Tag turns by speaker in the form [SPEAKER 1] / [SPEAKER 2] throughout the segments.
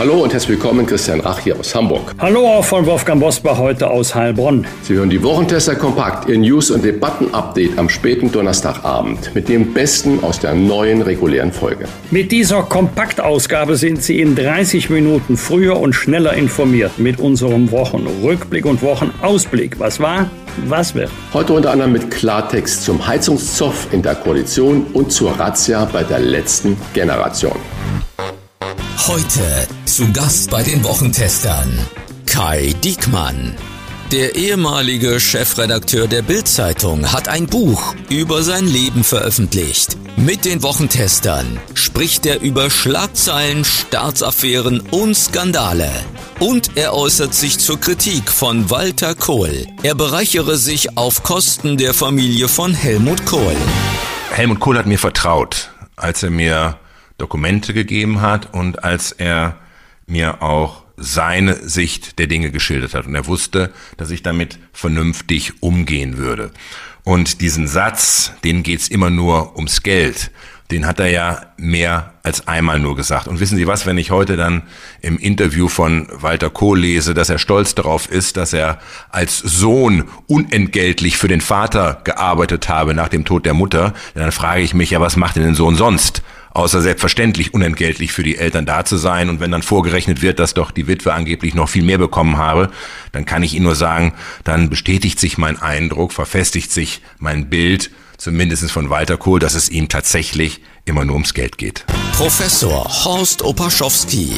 [SPEAKER 1] Hallo und herzlich willkommen, Christian Rach hier aus Hamburg.
[SPEAKER 2] Hallo auch von Wolfgang Bosbach heute aus Heilbronn.
[SPEAKER 1] Sie hören die Wochentester Kompakt, Ihr News- und Debatten-Update am späten Donnerstagabend mit dem Besten aus der neuen regulären Folge.
[SPEAKER 2] Mit dieser Kompaktausgabe sind Sie in 30 Minuten früher und schneller informiert mit unserem Wochenrückblick und Wochenausblick. Was war? Was wird?
[SPEAKER 1] Heute unter anderem mit Klartext zum Heizungszoff in der Koalition und zur Razzia bei der letzten Generation.
[SPEAKER 3] Heute zu Gast bei den Wochentestern Kai Diekmann. Der ehemalige Chefredakteur der Bild-Zeitung hat ein Buch über sein Leben veröffentlicht. Mit den Wochentestern spricht er über Schlagzeilen, Staatsaffären und Skandale. Und er äußert sich zur Kritik von Walter Kohl. Er bereichere sich auf Kosten der Familie von Helmut Kohl.
[SPEAKER 4] Helmut Kohl hat mir vertraut, als er mir Dokumente gegeben hat und als er mir auch seine Sicht der Dinge geschildert hat. Und er wusste, dass ich damit vernünftig umgehen würde. Und diesen Satz, den geht's immer nur ums Geld, den hat er ja mehr als einmal nur gesagt. Und wissen Sie was, wenn ich heute dann im Interview von Walter Kohl lese, dass er stolz darauf ist, dass er als Sohn unentgeltlich für den Vater gearbeitet habe nach dem Tod der Mutter, dann frage ich mich ja, was macht denn den Sohn sonst? Außer selbstverständlich unentgeltlich für die Eltern da zu sein. Und wenn dann vorgerechnet wird, dass doch die Witwe angeblich noch viel mehr bekommen habe, dann kann ich Ihnen nur sagen, dann bestätigt sich mein Eindruck, verfestigt sich mein Bild, zumindest von Walter Kohl, dass es ihm tatsächlich immer nur ums Geld geht.
[SPEAKER 3] Professor Horst Opaschowski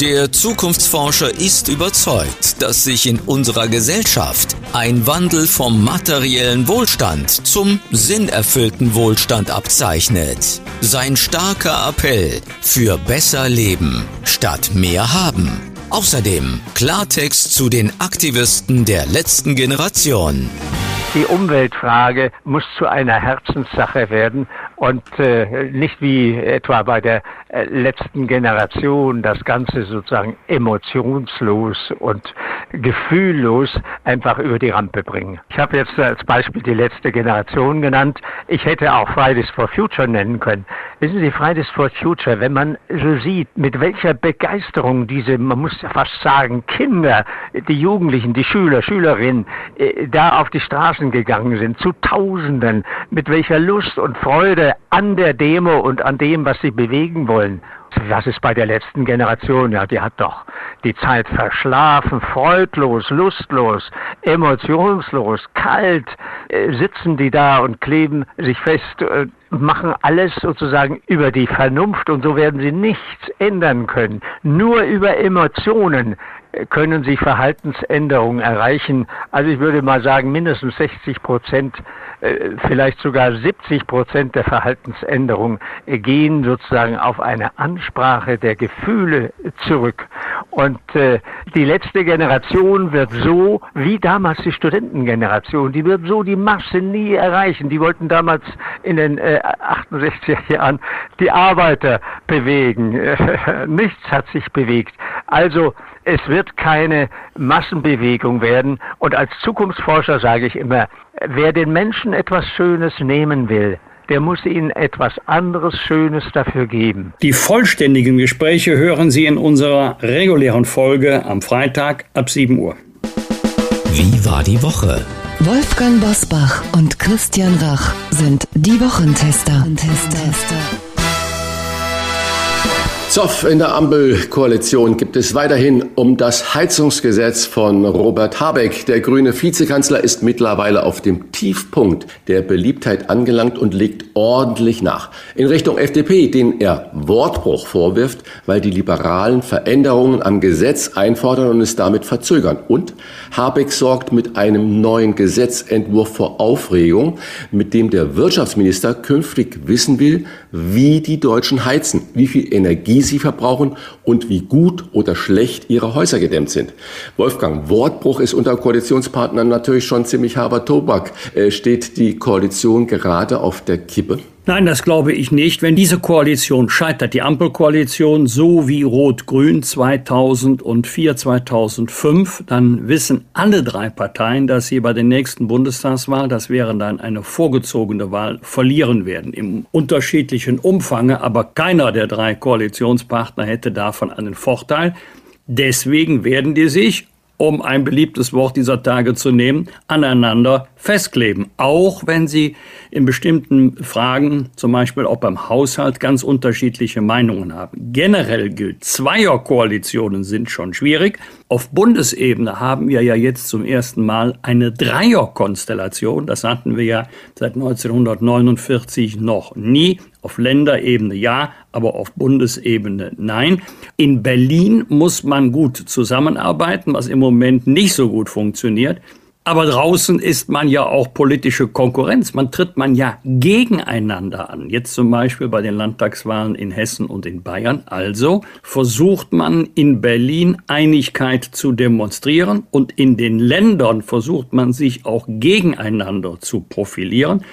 [SPEAKER 3] der Zukunftsforscher ist überzeugt, dass sich in unserer Gesellschaft ein Wandel vom materiellen Wohlstand zum sinnerfüllten Wohlstand abzeichnet. Sein starker Appell für besser Leben statt mehr haben. Außerdem Klartext zu den Aktivisten der letzten Generation.
[SPEAKER 5] Die Umweltfrage muss zu einer Herzenssache werden und äh, nicht wie etwa bei der äh, letzten Generation das Ganze sozusagen emotionslos und gefühllos einfach über die Rampe bringen. Ich habe jetzt als Beispiel die letzte Generation genannt. Ich hätte auch Fridays for Future nennen können. Wissen Sie, Fridays for Future, wenn man so sieht, mit welcher Begeisterung diese, man muss ja fast sagen, Kinder, die Jugendlichen, die Schüler, Schülerinnen, äh, da auf die Straßen gegangen sind, zu Tausenden, mit welcher Lust und Freude an der Demo und an dem, was sie bewegen wollen. Was ist bei der letzten Generation? Ja, die hat doch die Zeit verschlafen, freudlos, lustlos, emotionslos, kalt, äh, sitzen die da und kleben sich fest, äh, machen alles sozusagen über die Vernunft und so werden sie nichts ändern können. Nur über Emotionen können sie Verhaltensänderungen erreichen. Also ich würde mal sagen, mindestens 60 Prozent, äh, vielleicht sogar 70 Prozent der Verhaltensänderungen gehen sozusagen auf eine Ansprache der Gefühle zurück. Und äh, die letzte Generation wird so, wie damals die Studentengeneration, die wird so die Masse nie erreichen. Die wollten damals in den äh, 68er Jahren die Arbeiter bewegen. Nichts hat sich bewegt. Also es wird keine Massenbewegung werden. Und als Zukunftsforscher sage ich immer, wer den Menschen etwas Schönes nehmen will, der muss ihnen etwas anderes Schönes dafür geben.
[SPEAKER 2] Die vollständigen Gespräche hören Sie in unserer regulären Folge am Freitag ab 7 Uhr.
[SPEAKER 3] Wie war die Woche?
[SPEAKER 6] Wolfgang Bosbach und Christian Rach sind die Wochentester.
[SPEAKER 1] Zoff in der Ampelkoalition gibt es weiterhin um das Heizungsgesetz von Robert Habeck. Der grüne Vizekanzler ist mittlerweile auf dem Tiefpunkt der Beliebtheit angelangt und legt ordentlich nach. In Richtung FDP, den er Wortbruch vorwirft, weil die Liberalen Veränderungen am Gesetz einfordern und es damit verzögern. Und Habeck sorgt mit einem neuen Gesetzentwurf vor Aufregung, mit dem der Wirtschaftsminister künftig wissen will, wie die Deutschen heizen, wie viel Energie sie verbrauchen und wie gut oder schlecht ihre Häuser gedämmt sind. Wolfgang, Wortbruch ist unter Koalitionspartnern natürlich schon ziemlich harter Tobak. Äh, steht die Koalition gerade auf der Kippe?
[SPEAKER 2] Nein, das glaube ich nicht. Wenn diese Koalition scheitert, die Ampelkoalition, so wie Rot-Grün 2004, 2005, dann wissen alle drei Parteien, dass sie bei der nächsten Bundestagswahl, das wäre dann eine vorgezogene Wahl, verlieren werden. Im unterschiedlichen Umfange, aber keiner der drei Koalitionspartner hätte davon einen Vorteil. Deswegen werden die sich um ein beliebtes Wort dieser Tage zu nehmen, aneinander festkleben. Auch wenn sie in bestimmten Fragen, zum Beispiel auch beim Haushalt, ganz unterschiedliche Meinungen haben. Generell gilt, Zweierkoalitionen sind schon schwierig. Auf Bundesebene haben wir ja jetzt zum ersten Mal eine Dreierkonstellation. Das hatten wir ja seit 1949 noch nie. Auf Länderebene ja, aber auf Bundesebene nein. In Berlin muss man gut zusammenarbeiten, was im Moment nicht so gut funktioniert. Aber draußen ist man ja auch politische Konkurrenz. Man tritt man ja gegeneinander an. Jetzt zum Beispiel bei den Landtagswahlen in Hessen und in Bayern. Also versucht man in Berlin Einigkeit zu demonstrieren und in den Ländern versucht man sich auch gegeneinander zu profilieren.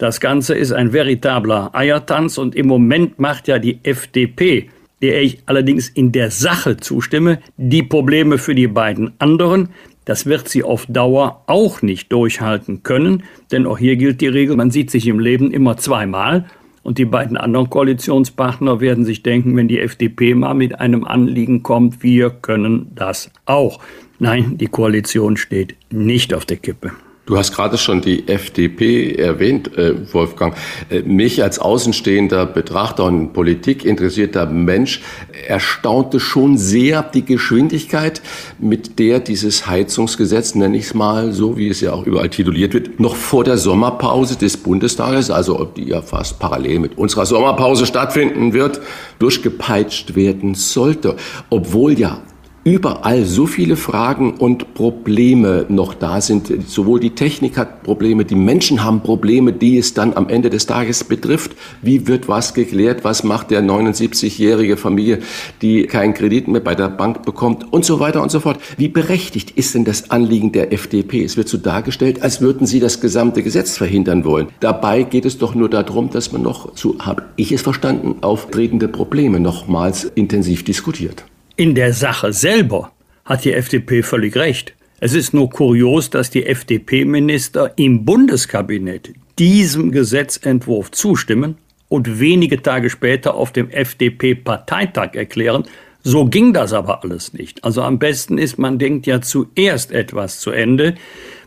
[SPEAKER 2] Das Ganze ist ein veritabler Eiertanz und im Moment macht ja die FDP, der ich allerdings in der Sache zustimme, die Probleme für die beiden anderen. Das wird sie auf Dauer auch nicht durchhalten können, denn auch hier gilt die Regel, man sieht sich im Leben immer zweimal. Und die beiden anderen Koalitionspartner werden sich denken, wenn die FDP mal mit einem Anliegen kommt, wir können das auch. Nein, die Koalition steht nicht auf der Kippe.
[SPEAKER 1] Du hast gerade schon die FDP erwähnt, äh, Wolfgang. Äh, mich als außenstehender Betrachter und politikinteressierter Mensch erstaunte schon sehr die Geschwindigkeit, mit der dieses Heizungsgesetz, nenne ich es mal so, wie es ja auch überall tituliert wird, noch vor der Sommerpause des Bundestages, also die ja fast parallel mit unserer Sommerpause stattfinden wird, durchgepeitscht werden sollte. Obwohl ja überall so viele Fragen und Probleme noch da sind. Sowohl die Technik hat Probleme, die Menschen haben Probleme, die es dann am Ende des Tages betrifft. Wie wird was geklärt? Was macht der 79-jährige Familie, die keinen Kredit mehr bei der Bank bekommt und so weiter und so fort? Wie berechtigt ist denn das Anliegen der FDP? Es wird so dargestellt, als würden sie das gesamte Gesetz verhindern wollen. Dabei geht es doch nur darum, dass man noch, so habe ich es verstanden, auftretende Probleme nochmals intensiv diskutiert.
[SPEAKER 2] In der Sache selber hat die FDP völlig recht. Es ist nur kurios, dass die FDP-Minister im Bundeskabinett diesem Gesetzentwurf zustimmen und wenige Tage später auf dem FDP-Parteitag erklären, so ging das aber alles nicht. Also am besten ist, man denkt ja zuerst etwas zu Ende,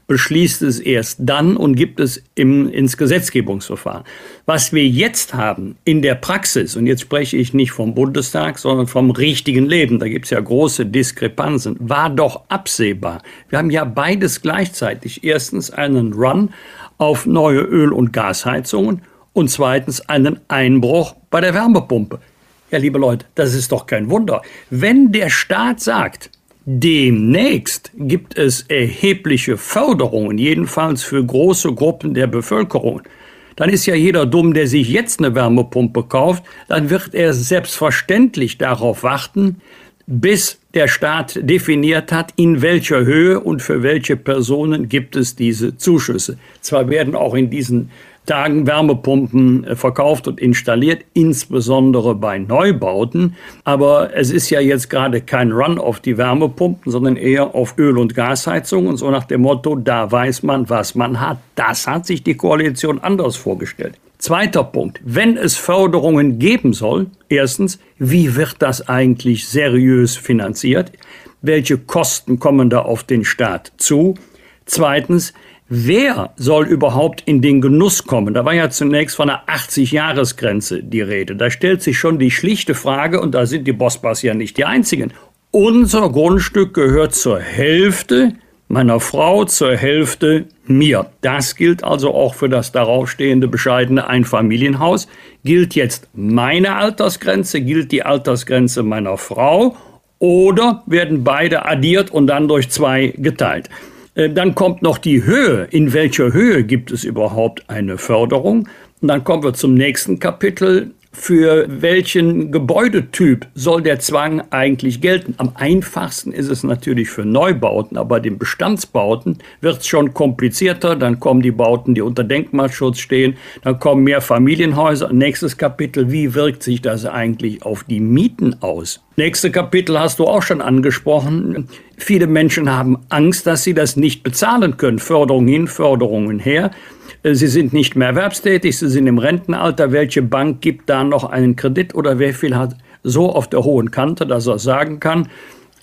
[SPEAKER 2] beschließt es erst dann und gibt es im, ins Gesetzgebungsverfahren. Was wir jetzt haben in der Praxis, und jetzt spreche ich nicht vom Bundestag, sondern vom richtigen Leben, da gibt es ja große Diskrepanzen, war doch absehbar. Wir haben ja beides gleichzeitig. Erstens einen Run auf neue Öl- und Gasheizungen und zweitens einen Einbruch bei der Wärmepumpe. Ja, liebe Leute, das ist doch kein Wunder. Wenn der Staat sagt, Demnächst gibt es erhebliche Förderungen, jedenfalls für große Gruppen der Bevölkerung. Dann ist ja jeder dumm, der sich jetzt eine Wärmepumpe kauft, dann wird er selbstverständlich darauf warten, bis der Staat definiert hat, in welcher Höhe und für welche Personen gibt es diese Zuschüsse. Zwar werden auch in diesen Tagen Wärmepumpen äh, verkauft und installiert, insbesondere bei Neubauten. Aber es ist ja jetzt gerade kein Run auf die Wärmepumpen, sondern eher auf Öl- und Gasheizung und so nach dem Motto, da weiß man, was man hat. Das hat sich die Koalition anders vorgestellt. Zweiter Punkt. Wenn es Förderungen geben soll, erstens, wie wird das eigentlich seriös finanziert? Welche Kosten kommen da auf den Staat zu? Zweitens, Wer soll überhaupt in den Genuss kommen? Da war ja zunächst von einer 80-Jahres-Grenze die Rede. Da stellt sich schon die schlichte Frage, und da sind die Bossbars ja nicht die einzigen. Unser Grundstück gehört zur Hälfte meiner Frau, zur Hälfte mir. Das gilt also auch für das daraufstehende bescheidene Einfamilienhaus. Gilt jetzt meine Altersgrenze, gilt die Altersgrenze meiner Frau oder werden beide addiert und dann durch zwei geteilt? Äh, dann kommt noch die Höhe. In welcher Höhe gibt es überhaupt eine Förderung? Und dann kommen wir zum nächsten Kapitel. Für welchen Gebäudetyp soll der Zwang eigentlich gelten? Am einfachsten ist es natürlich für Neubauten, aber den Bestandsbauten wird es schon komplizierter. Dann kommen die Bauten, die unter Denkmalschutz stehen, dann kommen mehr Familienhäuser. Nächstes Kapitel, wie wirkt sich das eigentlich auf die Mieten aus? Nächste Kapitel hast du auch schon angesprochen. Viele Menschen haben Angst, dass sie das nicht bezahlen können. Förderung hin, Förderungen her. Sie sind nicht mehr erwerbstätig, Sie sind im Rentenalter. Welche Bank gibt da noch einen Kredit oder wer viel hat so auf der hohen Kante, dass er sagen kann,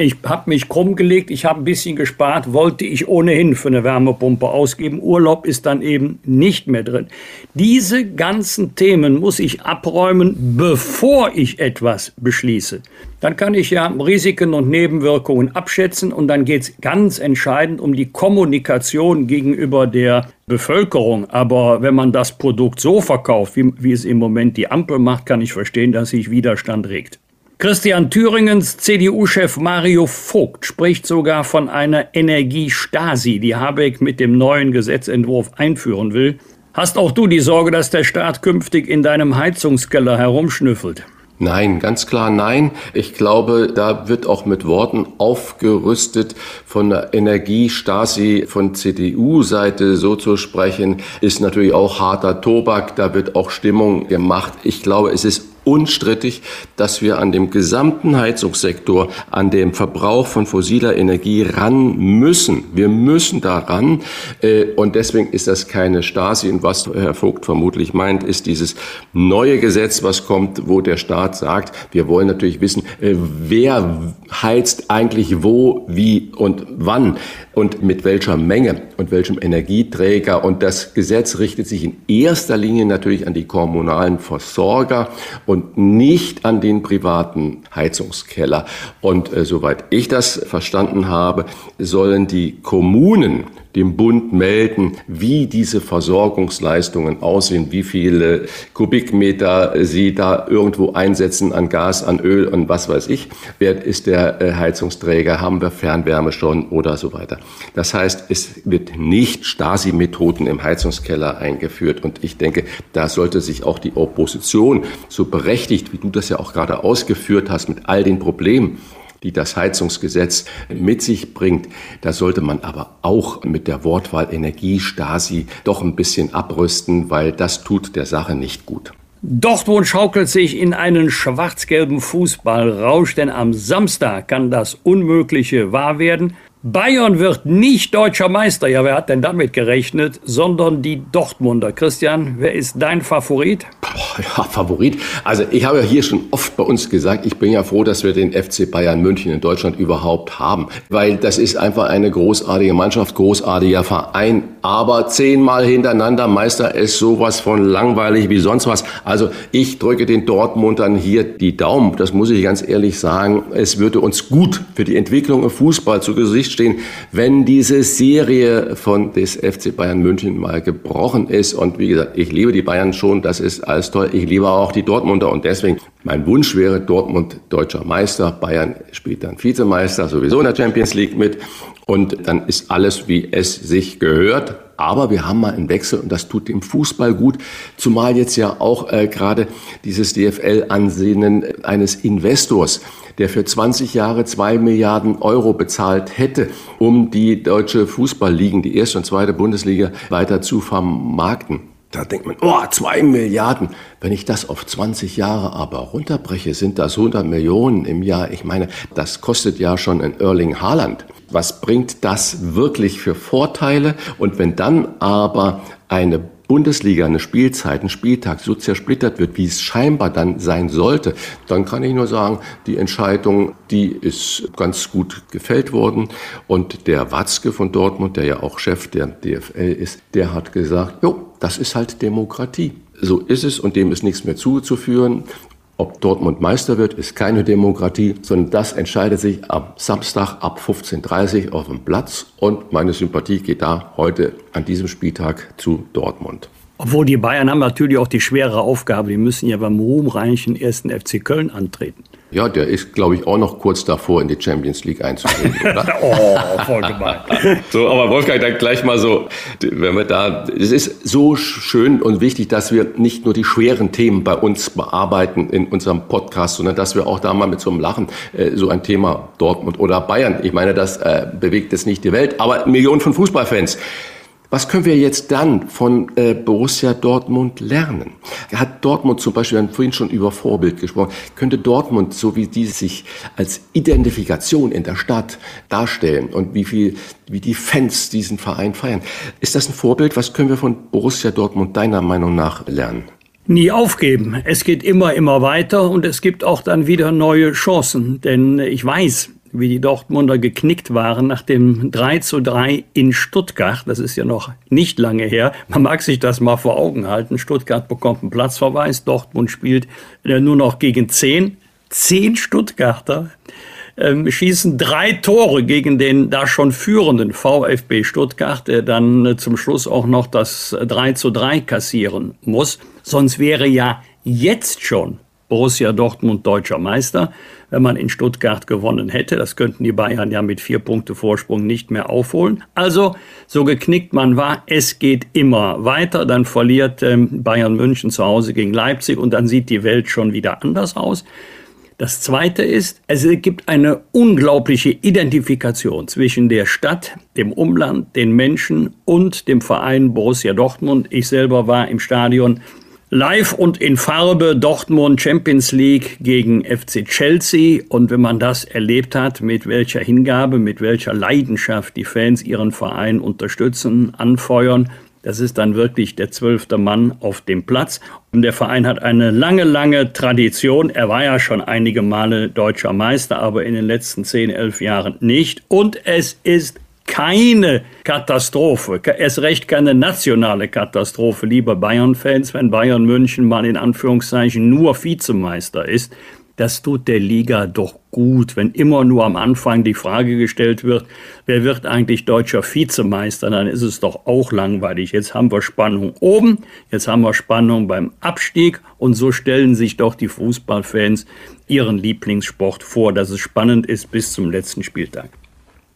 [SPEAKER 2] ich habe mich krumm gelegt, ich habe ein bisschen gespart, wollte ich ohnehin für eine Wärmepumpe ausgeben. Urlaub ist dann eben nicht mehr drin. Diese ganzen Themen muss ich abräumen, bevor ich etwas beschließe. Dann kann ich ja Risiken und Nebenwirkungen abschätzen und dann geht es ganz entscheidend um die Kommunikation gegenüber der Bevölkerung. Aber wenn man das Produkt so verkauft, wie, wie es im Moment die Ampel macht, kann ich verstehen, dass sich Widerstand regt. Christian Thüringens CDU-Chef Mario Vogt spricht sogar von einer Energiestasi, die Habeck mit dem neuen Gesetzentwurf einführen will. Hast auch du die Sorge, dass der Staat künftig in deinem Heizungskeller herumschnüffelt?
[SPEAKER 1] Nein, ganz klar nein. Ich glaube, da wird auch mit Worten aufgerüstet von der Energiestasi von CDU-Seite so zu sprechen, ist natürlich auch harter Tobak. Da wird auch Stimmung gemacht. Ich glaube, es ist unstrittig, dass wir an dem gesamten Heizungssektor, an dem Verbrauch von fossiler Energie ran müssen. Wir müssen daran. Äh, und deswegen ist das keine Stasi. Und was Herr Vogt vermutlich meint, ist dieses neue Gesetz, was kommt, wo der Staat sagt, wir wollen natürlich wissen, äh, wer heizt eigentlich wo, wie und wann und mit welcher Menge und welchem Energieträger. Und das Gesetz richtet sich in erster Linie natürlich an die kommunalen Versorger und nicht an den privaten Heizungskeller. Und äh, soweit ich das verstanden habe, sollen die Kommunen dem Bund melden, wie diese Versorgungsleistungen aussehen, wie viele Kubikmeter sie da irgendwo einsetzen an Gas, an Öl und was weiß ich. Wer ist der äh, Heizungsträger? Haben wir Fernwärme schon oder so weiter? Das heißt, es wird nicht Stasi-Methoden im Heizungskeller eingeführt und ich denke, da sollte sich auch die Opposition so berechtigt, wie du das ja auch gerade ausgeführt hast, mit all den Problemen, die das Heizungsgesetz mit sich bringt. Da sollte man aber auch mit der Wortwahl Energiestasi doch ein bisschen abrüsten, weil das tut der Sache nicht gut.
[SPEAKER 2] Dortmund schaukelt sich in einen schwarz-gelben Fußballrausch, denn am Samstag kann das Unmögliche wahr werden. Bayern wird nicht deutscher Meister. Ja, wer hat denn damit gerechnet? Sondern die Dortmunder. Christian, wer ist dein Favorit?
[SPEAKER 1] Ja, Favorit. Also ich habe ja hier schon oft bei uns gesagt, ich bin ja froh, dass wir den FC Bayern München in Deutschland überhaupt haben. Weil das ist einfach eine großartige Mannschaft, großartiger Verein. Aber zehnmal hintereinander Meister ist sowas von langweilig wie sonst was. Also ich drücke den Dortmundern hier die Daumen. Das muss ich ganz ehrlich sagen. Es würde uns gut für die Entwicklung im Fußball zu Gesicht stehen, wenn diese Serie von des FC Bayern München mal gebrochen ist. Und wie gesagt, ich liebe die Bayern schon, das ist alles toll. Ich liebe auch die Dortmunder und deswegen mein Wunsch wäre Dortmund deutscher Meister, Bayern spielt dann Vizemeister, sowieso in der Champions League mit und dann ist alles, wie es sich gehört. Aber wir haben mal einen Wechsel und das tut dem Fußball gut, zumal jetzt ja auch äh, gerade dieses DFL-Ansehen eines Investors der für 20 Jahre zwei Milliarden Euro bezahlt hätte, um die deutsche Fußballligen, die erste und zweite Bundesliga, weiter zu vermarkten. Da denkt man, oh, zwei Milliarden. Wenn ich das auf 20 Jahre aber runterbreche, sind das 100 Millionen im Jahr. Ich meine, das kostet ja schon ein Erling Haaland. Was bringt das wirklich für Vorteile? Und wenn dann aber eine Bundesliga eine Spielzeit, ein Spieltag so zersplittert wird, wie es scheinbar dann sein sollte, dann kann ich nur sagen, die Entscheidung, die ist ganz gut gefällt worden. Und der Watzke von Dortmund, der ja auch Chef der DFL ist, der hat gesagt, jo, das ist halt Demokratie. So ist es und dem ist nichts mehr zuzuführen. Ob Dortmund Meister wird, ist keine Demokratie, sondern das entscheidet sich am Samstag ab 15.30 Uhr auf dem Platz. Und meine Sympathie geht da heute an diesem Spieltag zu Dortmund.
[SPEAKER 2] Obwohl die Bayern haben natürlich auch die schwere Aufgabe, die müssen ja beim ruhmreichen ersten FC Köln antreten.
[SPEAKER 1] Ja, der ist, glaube ich, auch noch kurz davor, in die Champions League einzutreten, oder?
[SPEAKER 2] oh, voll gemein.
[SPEAKER 1] so, aber Wolfgang, dann gleich mal so, wenn wir da, es ist so schön und wichtig, dass wir nicht nur die schweren Themen bei uns bearbeiten in unserem Podcast, sondern dass wir auch da mal mit so einem Lachen äh, so ein Thema Dortmund oder Bayern, ich meine, das äh, bewegt jetzt nicht die Welt, aber Millionen von Fußballfans. Was können wir jetzt dann von äh, Borussia Dortmund lernen? Hat Dortmund zum Beispiel, wir haben vorhin schon über Vorbild gesprochen, könnte Dortmund, so wie die sich als Identifikation in der Stadt darstellen und wie viel, wie die Fans diesen Verein feiern, ist das ein Vorbild? Was können wir von Borussia Dortmund deiner Meinung nach lernen?
[SPEAKER 2] Nie aufgeben. Es geht immer, immer weiter und es gibt auch dann wieder neue Chancen. Denn ich weiß, wie die Dortmunder geknickt waren nach dem 3 zu 3 in Stuttgart. Das ist ja noch nicht lange her. Man mag sich das mal vor Augen halten. Stuttgart bekommt einen Platzverweis. Dortmund spielt äh, nur noch gegen 10. 10 Stuttgarter ähm, schießen drei Tore gegen den da schon führenden VfB Stuttgart, der dann äh, zum Schluss auch noch das 3 zu 3 kassieren muss. Sonst wäre ja jetzt schon Borussia Dortmund deutscher Meister, wenn man in Stuttgart gewonnen hätte. Das könnten die Bayern ja mit vier Punkte Vorsprung nicht mehr aufholen. Also, so geknickt man war, es geht immer weiter. Dann verliert ähm, Bayern München zu Hause gegen Leipzig und dann sieht die Welt schon wieder anders aus. Das Zweite ist, es gibt eine unglaubliche Identifikation zwischen der Stadt, dem Umland, den Menschen und dem Verein Borussia Dortmund. Ich selber war im Stadion Live und in Farbe Dortmund Champions League gegen FC Chelsea. Und wenn man das erlebt hat, mit welcher Hingabe, mit welcher Leidenschaft die Fans ihren Verein unterstützen, anfeuern, das ist dann wirklich der zwölfte Mann auf dem Platz. Und der Verein hat eine lange, lange Tradition. Er war ja schon einige Male deutscher Meister, aber in den letzten zehn, elf Jahren nicht. Und es ist keine Katastrophe, erst recht keine nationale Katastrophe, liebe Bayern-Fans, wenn Bayern München mal in Anführungszeichen nur Vizemeister ist. Das tut der Liga doch gut, wenn immer nur am Anfang die Frage gestellt wird, wer wird eigentlich deutscher Vizemeister, dann ist es doch auch langweilig. Jetzt haben wir Spannung oben, jetzt haben wir Spannung beim Abstieg und so stellen sich doch die Fußballfans ihren Lieblingssport vor, dass es spannend ist bis zum letzten Spieltag.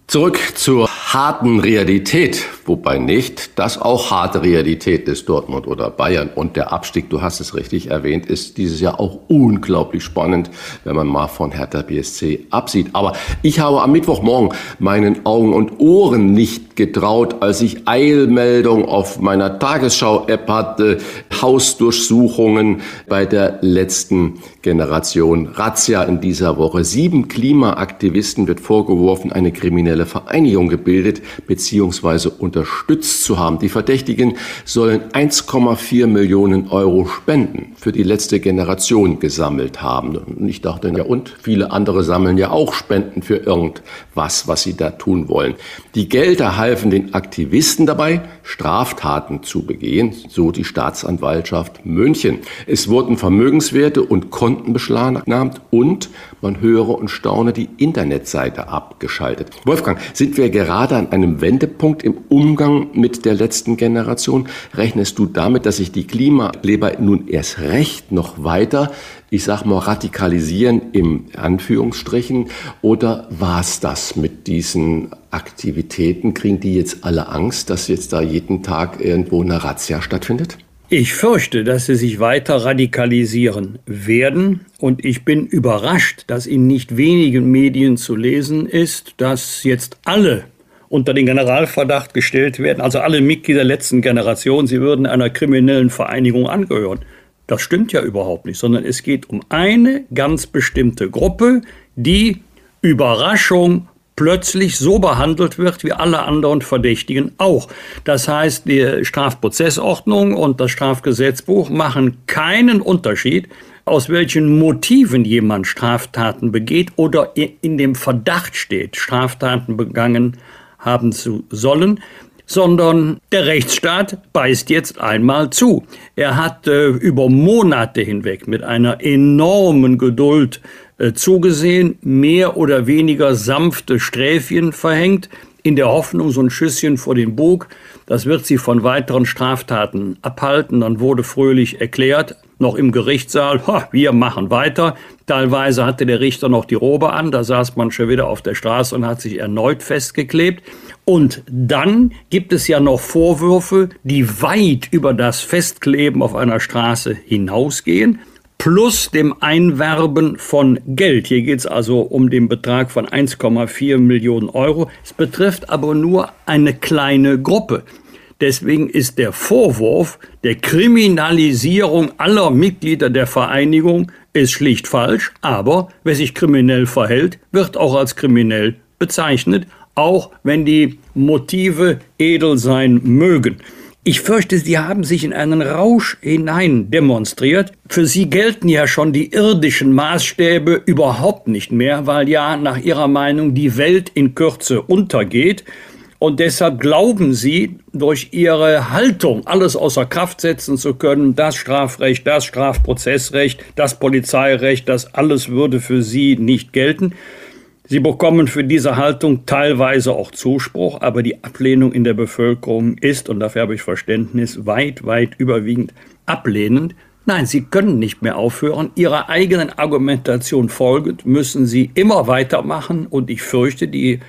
[SPEAKER 1] Zurück zur harten Realität, wobei nicht, dass auch harte Realität des Dortmund oder Bayern und der Abstieg, du hast es richtig erwähnt, ist dieses Jahr auch unglaublich spannend, wenn man mal von Hertha BSC absieht. Aber ich habe am Mittwochmorgen meinen Augen und Ohren nicht getraut, als ich Eilmeldung auf meiner Tagesschau-App hatte, Hausdurchsuchungen bei der letzten Generation Razzia in dieser Woche. Sieben Klimaaktivisten wird vorgeworfen, eine kriminelle Vereinigung gebildet bzw. unterstützt zu haben. Die Verdächtigen sollen 1,4 Millionen Euro Spenden für die letzte Generation gesammelt haben. Und ich dachte, ja und? Viele andere sammeln ja auch Spenden für irgendwas, was sie da tun wollen. Die Gelder halfen den Aktivisten dabei, Straftaten zu begehen, so die Staatsanwaltschaft München. Es wurden Vermögenswerte und Konten beschlagnahmt und man höre und staune die Internetseite abgeschaltet. Wolfgang, sind wir gerade an einem Wendepunkt im Umgang mit der letzten Generation? Rechnest du damit, dass sich die Klimaleber nun erst recht noch weiter ich sag mal, radikalisieren im Anführungsstrichen? Oder war es das mit diesen Aktivitäten? Kriegen die jetzt alle Angst, dass jetzt da jeden Tag irgendwo eine Razzia stattfindet?
[SPEAKER 2] Ich fürchte, dass sie sich weiter radikalisieren werden und ich bin überrascht, dass in nicht wenigen Medien zu lesen ist, dass jetzt alle unter den Generalverdacht gestellt werden, also alle Mitglieder der letzten Generation, sie würden einer kriminellen Vereinigung angehören. Das stimmt ja überhaupt nicht, sondern es geht um eine ganz bestimmte Gruppe, die Überraschung plötzlich so behandelt wird wie alle anderen Verdächtigen auch. Das heißt, die Strafprozessordnung und das Strafgesetzbuch machen keinen Unterschied, aus welchen Motiven jemand Straftaten begeht oder in dem Verdacht steht, Straftaten begangen haben zu sollen sondern der Rechtsstaat beißt jetzt einmal zu. Er hat äh, über Monate hinweg mit einer enormen Geduld zugesehen, mehr oder weniger sanfte Sträfchen verhängt, in der Hoffnung, so ein Schüsschen vor den Bug, das wird sie von weiteren Straftaten abhalten. Dann wurde fröhlich erklärt, noch im Gerichtssaal, ha, wir machen weiter. Teilweise hatte der Richter noch die Robe an, da saß man schon wieder auf der Straße und hat sich erneut festgeklebt. Und dann gibt es ja noch Vorwürfe, die weit über das Festkleben auf einer Straße hinausgehen plus dem Einwerben von Geld. Hier geht es also um den Betrag von 1,4 Millionen Euro. Es betrifft aber nur eine kleine Gruppe. Deswegen ist der Vorwurf der Kriminalisierung aller Mitglieder der Vereinigung ist schlicht falsch, aber wer sich kriminell verhält, wird auch als kriminell bezeichnet, auch wenn die Motive edel sein mögen. Ich fürchte, Sie haben sich in einen Rausch hinein demonstriert. Für Sie gelten ja schon die irdischen Maßstäbe überhaupt nicht mehr, weil ja nach Ihrer Meinung die Welt in Kürze untergeht. Und deshalb glauben Sie, durch Ihre Haltung alles außer Kraft setzen zu können, das Strafrecht, das Strafprozessrecht, das Polizeirecht, das alles würde für Sie nicht gelten. Sie bekommen für diese Haltung teilweise auch Zuspruch, aber die Ablehnung in der Bevölkerung ist, und dafür habe ich Verständnis, weit, weit überwiegend ablehnend. Nein, Sie können nicht mehr aufhören. Ihrer eigenen Argumentation folgend müssen Sie immer weitermachen und ich fürchte, die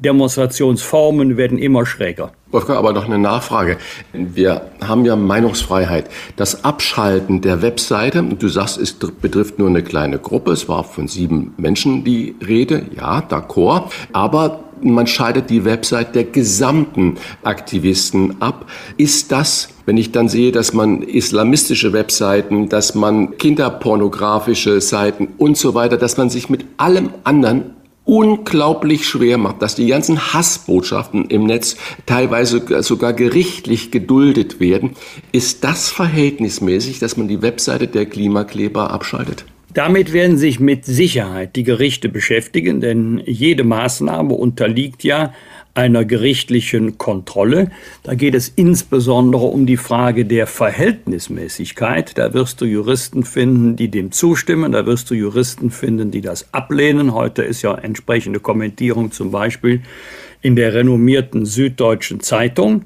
[SPEAKER 2] Demonstrationsformen werden immer schräger.
[SPEAKER 1] Wolfgang, aber noch eine Nachfrage. Wir haben ja Meinungsfreiheit. Das Abschalten der Webseite, du sagst, es betrifft nur eine kleine Gruppe, es war von sieben Menschen die Rede, ja, d'accord, aber man schaltet die Website der gesamten Aktivisten ab. Ist das, wenn ich dann sehe, dass man islamistische Webseiten, dass man kinderpornografische Seiten und so weiter, dass man sich mit allem anderen unglaublich schwer macht, dass die ganzen Hassbotschaften im Netz teilweise sogar gerichtlich geduldet werden. Ist das verhältnismäßig, dass man die Webseite der Klimakleber abschaltet?
[SPEAKER 2] Damit werden sich mit Sicherheit die Gerichte beschäftigen, denn jede Maßnahme unterliegt ja einer gerichtlichen Kontrolle. Da geht es insbesondere um die Frage der Verhältnismäßigkeit. Da wirst du Juristen finden, die dem zustimmen. Da wirst du Juristen finden, die das ablehnen. Heute ist ja entsprechende Kommentierung zum Beispiel in der renommierten Süddeutschen Zeitung.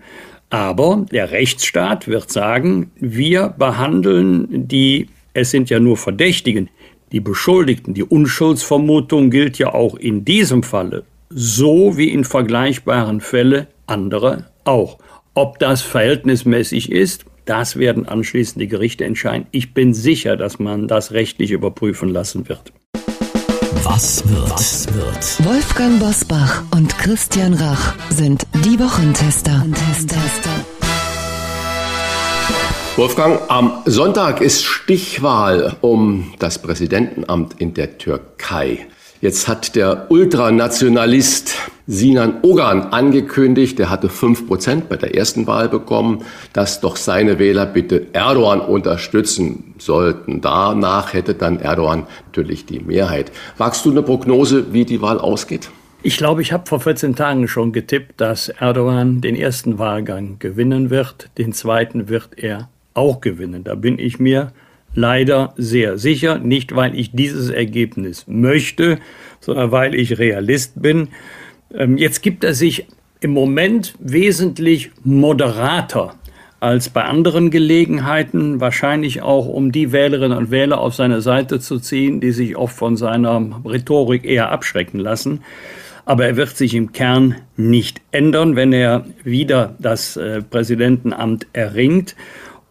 [SPEAKER 2] Aber der Rechtsstaat wird sagen, wir behandeln die, es sind ja nur Verdächtigen, die Beschuldigten, die Unschuldsvermutung gilt ja auch in diesem Falle so wie in vergleichbaren Fällen andere auch. Ob das verhältnismäßig ist, das werden anschließend die Gerichte entscheiden. Ich bin sicher, dass man das rechtlich überprüfen lassen wird.
[SPEAKER 6] Was wird? Was wird? Wolfgang Bosbach und Christian Rach sind die Wochentester.
[SPEAKER 1] Wolfgang, am Sonntag ist Stichwahl um das Präsidentenamt in der Türkei. Jetzt hat der Ultranationalist Sinan Ogan angekündigt, der hatte fünf Prozent bei der ersten Wahl bekommen, dass doch seine Wähler bitte Erdogan unterstützen sollten. Danach hätte dann Erdogan natürlich die Mehrheit. Wagst du eine Prognose, wie die Wahl ausgeht?
[SPEAKER 2] Ich glaube, ich habe vor 14 Tagen schon getippt, dass Erdogan den ersten Wahlgang gewinnen wird. Den zweiten wird er auch gewinnen. Da bin ich mir leider sehr sicher, nicht weil ich dieses Ergebnis möchte, sondern weil ich Realist bin. Ähm, jetzt gibt er sich im Moment wesentlich moderater als bei anderen Gelegenheiten, wahrscheinlich auch um die Wählerinnen und Wähler auf seine Seite zu ziehen, die sich oft von seiner Rhetorik eher abschrecken lassen. Aber er wird sich im Kern nicht ändern, wenn er wieder das äh, Präsidentenamt erringt.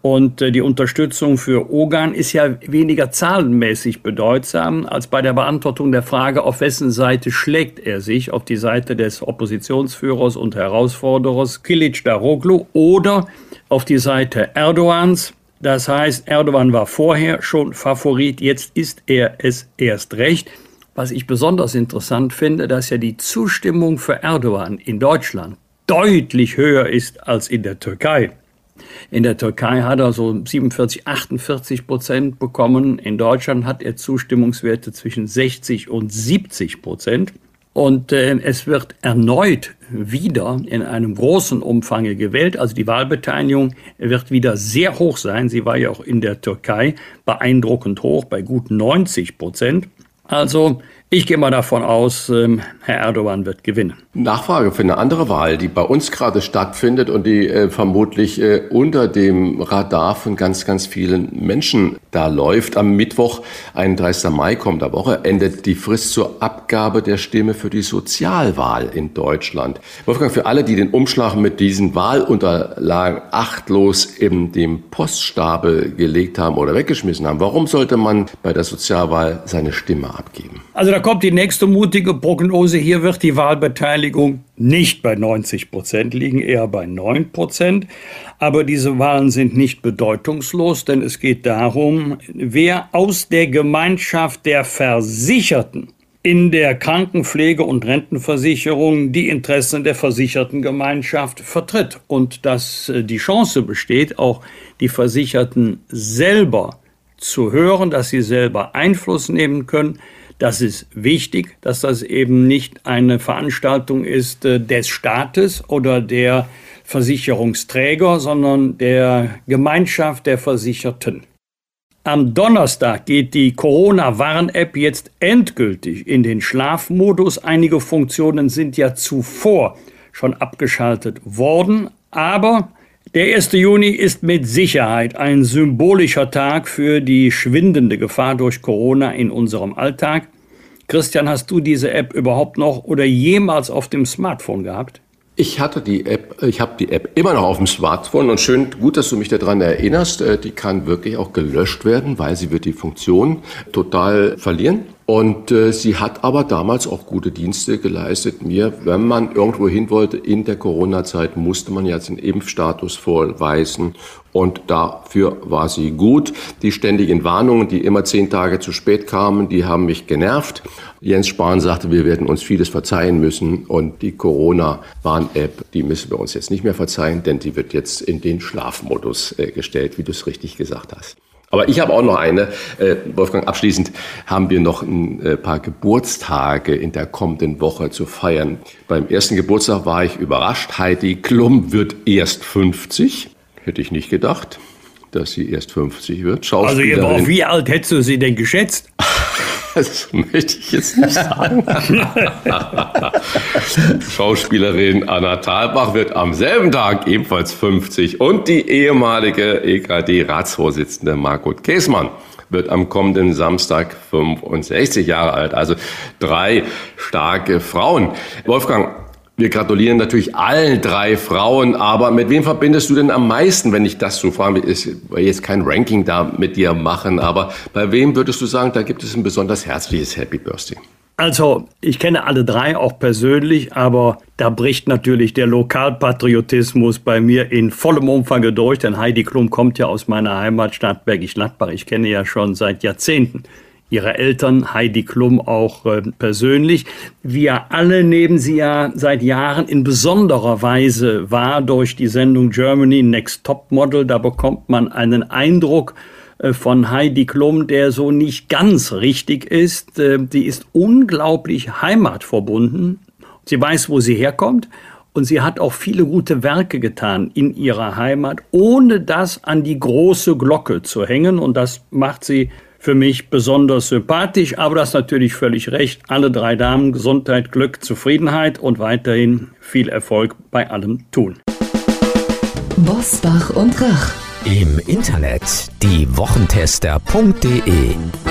[SPEAKER 2] Und äh, die Unterstützung für Ogan ist ja weniger zahlenmäßig bedeutsam als bei der Beantwortung der Frage, auf wessen Seite schlägt er sich, auf die Seite des Oppositionsführers und Herausforderers Kilic Daroglu oder auf die Seite Erdogans. Das heißt, Erdogan war vorher schon Favorit, jetzt ist er es erst recht. Was ich besonders interessant finde, dass ja die Zustimmung für Erdogan in Deutschland deutlich höher ist als in der Türkei. In der Türkei hat er so 47, 48 Prozent bekommen. In Deutschland hat er Zustimmungswerte zwischen 60 und 70 Prozent. Und äh, es wird erneut wieder in einem großen Umfang gewählt. Also die Wahlbeteiligung wird wieder sehr hoch sein. Sie war ja auch in der Türkei beeindruckend hoch, bei gut 90 Prozent. Also Ich gehe mal davon aus, ähm, Herr Erdogan wird gewinnen.
[SPEAKER 1] Nachfrage für eine andere Wahl, die bei uns gerade stattfindet und die äh, vermutlich äh, unter dem Radar von ganz, ganz vielen Menschen da läuft. Am Mittwoch, 31. Mai kommender Woche, endet die Frist zur Abgabe der Stimme für die Sozialwahl in Deutschland. Wolfgang, für alle, die den Umschlag mit diesen Wahlunterlagen achtlos in dem Poststapel gelegt haben oder weggeschmissen haben, warum sollte man bei der Sozialwahl seine Stimme abgeben?
[SPEAKER 2] Also kommt die nächste mutige Prognose. Hier wird die Wahlbeteiligung nicht bei 90 Prozent liegen, eher bei 9 Prozent. Aber diese Wahlen sind nicht bedeutungslos, denn es geht darum, wer aus der Gemeinschaft der Versicherten in der Krankenpflege- und Rentenversicherung die Interessen der versicherten Gemeinschaft vertritt und dass äh, die Chance besteht, auch die Versicherten selber zu hören, dass sie selber Einfluss nehmen können, das ist wichtig, dass das eben nicht eine Veranstaltung ist äh, des Staates oder der Versicherungsträger, sondern der Gemeinschaft der Versicherten. Am Donnerstag geht die Corona-Warn-App jetzt endgültig in den Schlafmodus. Einige Funktionen sind ja zuvor schon abgeschaltet worden, aber der 1. Juni ist mit Sicherheit ein symbolischer Tag für die schwindende Gefahr durch Corona in unserem Alltag. Christian, hast du diese App überhaupt noch oder jemals auf dem Smartphone gehabt?
[SPEAKER 1] Ich hatte die App, ich habe die App immer noch auf dem Smartphone und schön gut, dass du mich daran erinnerst. Äh, die kann wirklich auch gelöscht werden, weil sie wird die Funktion total verlieren. Und äh, sie hat aber damals auch gute Dienste geleistet mir. Wenn man irgendwo hin wollte in der Corona-Zeit, musste man jetzt den Impfstatus vorweisen. Und dafür war sie gut. Die ständigen Warnungen, die immer zehn Tage zu spät kamen, die haben mich genervt. Jens Spahn sagte, wir werden uns vieles verzeihen müssen. Und die Corona-Warn-App, die müssen wir uns jetzt nicht mehr verzeihen, denn die wird jetzt in den Schlafmodus äh, gestellt, wie du es richtig gesagt hast. Aber ich habe auch noch eine. Äh, Wolfgang, abschließend haben wir noch ein äh, paar Geburtstage in der kommenden Woche zu feiern. Beim ersten Geburtstag war ich überrascht. Heidi Klum wird erst 50. Hätte ich nicht gedacht, dass sie erst 50 wird.
[SPEAKER 2] Also, wie alt hättest du sie denn geschätzt?
[SPEAKER 1] Das möchte ich jetzt nicht sagen. Schauspielerin Anna Thalbach wird am selben Tag ebenfalls 50 und die ehemalige EKD-Ratsvorsitzende Margot Käßmann wird am kommenden Samstag 65 Jahre alt. Also drei starke Frauen. Wolfgang, wir gratulieren natürlich allen drei Frauen, aber mit wem verbindest du denn am meisten, wenn ich das so frage? Ich will jetzt kein Ranking da mit dir machen, aber bei wem würdest du sagen, da gibt es ein besonders herzliches Happy Birthday?
[SPEAKER 2] Also, ich kenne alle drei auch persönlich, aber da bricht natürlich der Lokalpatriotismus bei mir in vollem Umfang durch, denn Heidi Klum kommt ja aus meiner Heimatstadt Bergisch Gladbach. Ich kenne ja schon seit Jahrzehnten ihre Eltern, Heidi Klum auch äh, persönlich. Wir alle nehmen sie ja seit Jahren in besonderer Weise wahr durch die Sendung Germany Next Top Model. Da bekommt man einen Eindruck äh, von Heidi Klum, der so nicht ganz richtig ist. Äh, sie ist unglaublich heimatverbunden. Sie weiß, wo sie herkommt. Und sie hat auch viele gute Werke getan in ihrer Heimat, ohne das an die große Glocke zu hängen. Und das macht sie für mich besonders sympathisch, aber das natürlich völlig recht. Alle drei Damen Gesundheit, Glück, Zufriedenheit und weiterhin viel Erfolg bei allem tun.
[SPEAKER 6] Bosbach und Rach.
[SPEAKER 3] Im Internet diewochentester.de